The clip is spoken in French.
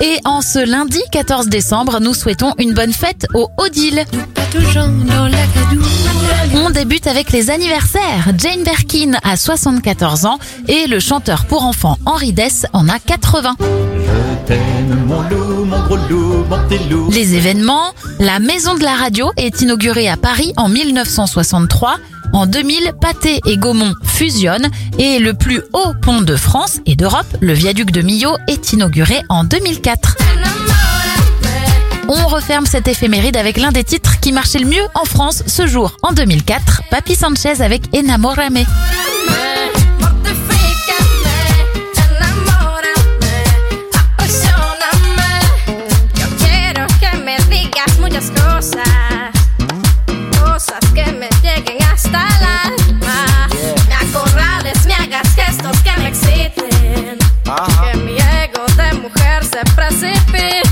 Et en ce lundi 14 décembre, nous souhaitons une bonne fête au Odile. On débute avec les anniversaires. Jane Birkin a 74 ans et le chanteur pour enfants Henri Dess en a 80. Je t'aime, mon loup, mon gros loup, mon. Les événements, la Maison de la Radio est inaugurée à Paris en 1963. En 2000, Pâté et Gaumont fusionnent et le plus haut pont de France et d'Europe, le viaduc de Millau, est inauguré en 2004. On referme cette éphéméride avec l'un des titres qui marchait le mieux en France ce jour, en 2004, Papi Sanchez avec Enamorame. isso é pra sempre.